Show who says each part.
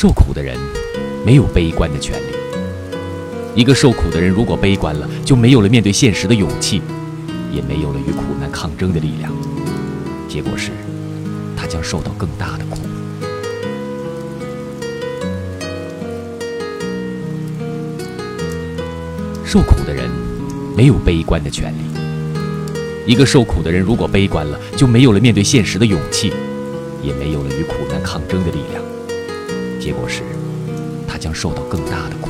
Speaker 1: 受苦的人没有悲观的权利。一个受苦的人如果悲观了，就没有了面对现实的勇气，也没有了与苦难抗争的力量。结果是，他将受到更大的苦。受苦的人没有悲观的权利。一个受苦的人如果悲观了，就没有了面对现实的勇气，也没有了与苦难抗争的力量。结果是，他将受到更大的苦。